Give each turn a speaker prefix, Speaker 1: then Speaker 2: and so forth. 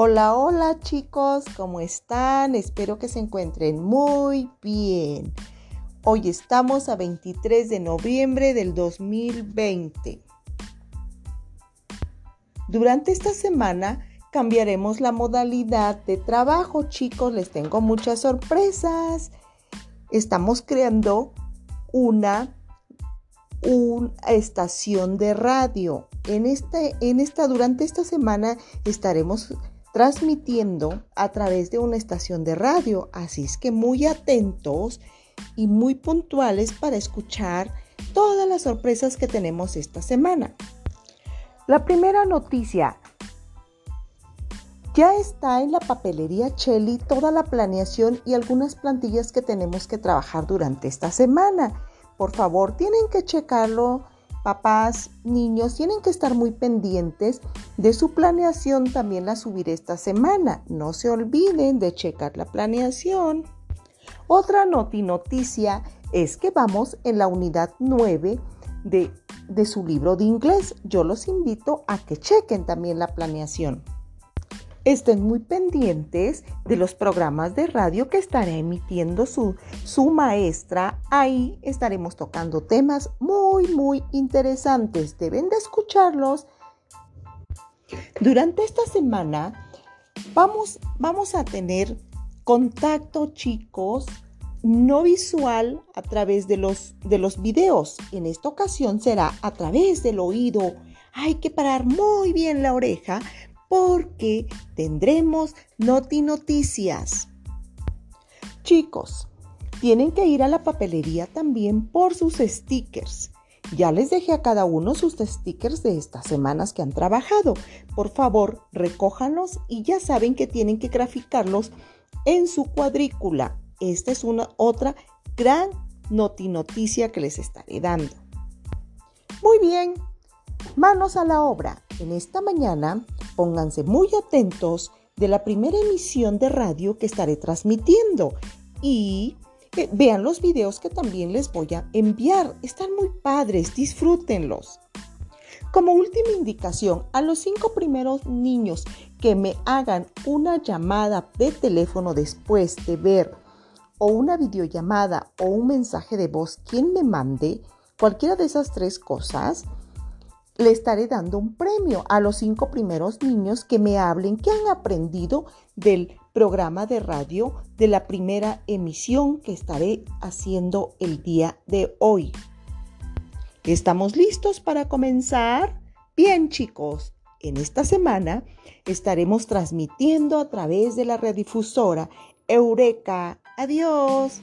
Speaker 1: Hola, hola chicos, ¿cómo están? Espero que se encuentren muy bien. Hoy estamos a 23 de noviembre del 2020. Durante esta semana cambiaremos la modalidad de trabajo, chicos. Les tengo muchas sorpresas. Estamos creando una, una estación de radio. En esta, en esta, durante esta semana estaremos transmitiendo a través de una estación de radio. Así es que muy atentos y muy puntuales para escuchar todas las sorpresas que tenemos esta semana. La primera noticia. Ya está en la papelería Chelly toda la planeación y algunas plantillas que tenemos que trabajar durante esta semana. Por favor, tienen que checarlo papás, niños tienen que estar muy pendientes de su planeación. También la subiré esta semana. No se olviden de checar la planeación. Otra noti noticia es que vamos en la unidad 9 de, de su libro de inglés. Yo los invito a que chequen también la planeación. Estén muy pendientes de los programas de radio que estará emitiendo su, su maestra. Ahí estaremos tocando temas muy, muy interesantes. Deben de escucharlos. Durante esta semana vamos, vamos a tener contacto, chicos, no visual a través de los, de los videos. En esta ocasión será a través del oído. Hay que parar muy bien la oreja porque tendremos noti noticias. Chicos, tienen que ir a la papelería también por sus stickers. Ya les dejé a cada uno sus stickers de estas semanas que han trabajado. Por favor, recójanlos y ya saben que tienen que graficarlos en su cuadrícula. Esta es una otra gran noti noticia que les estaré dando. Muy bien, manos a la obra. En esta mañana pónganse muy atentos de la primera emisión de radio que estaré transmitiendo y eh, vean los videos que también les voy a enviar. Están muy padres, disfrútenlos. Como última indicación, a los cinco primeros niños que me hagan una llamada de teléfono después de ver o una videollamada o un mensaje de voz, quien me mande cualquiera de esas tres cosas, le estaré dando un premio a los cinco primeros niños que me hablen que han aprendido del programa de radio de la primera emisión que estaré haciendo el día de hoy. ¿Estamos listos para comenzar? Bien chicos, en esta semana estaremos transmitiendo a través de la radiodifusora Eureka. Adiós.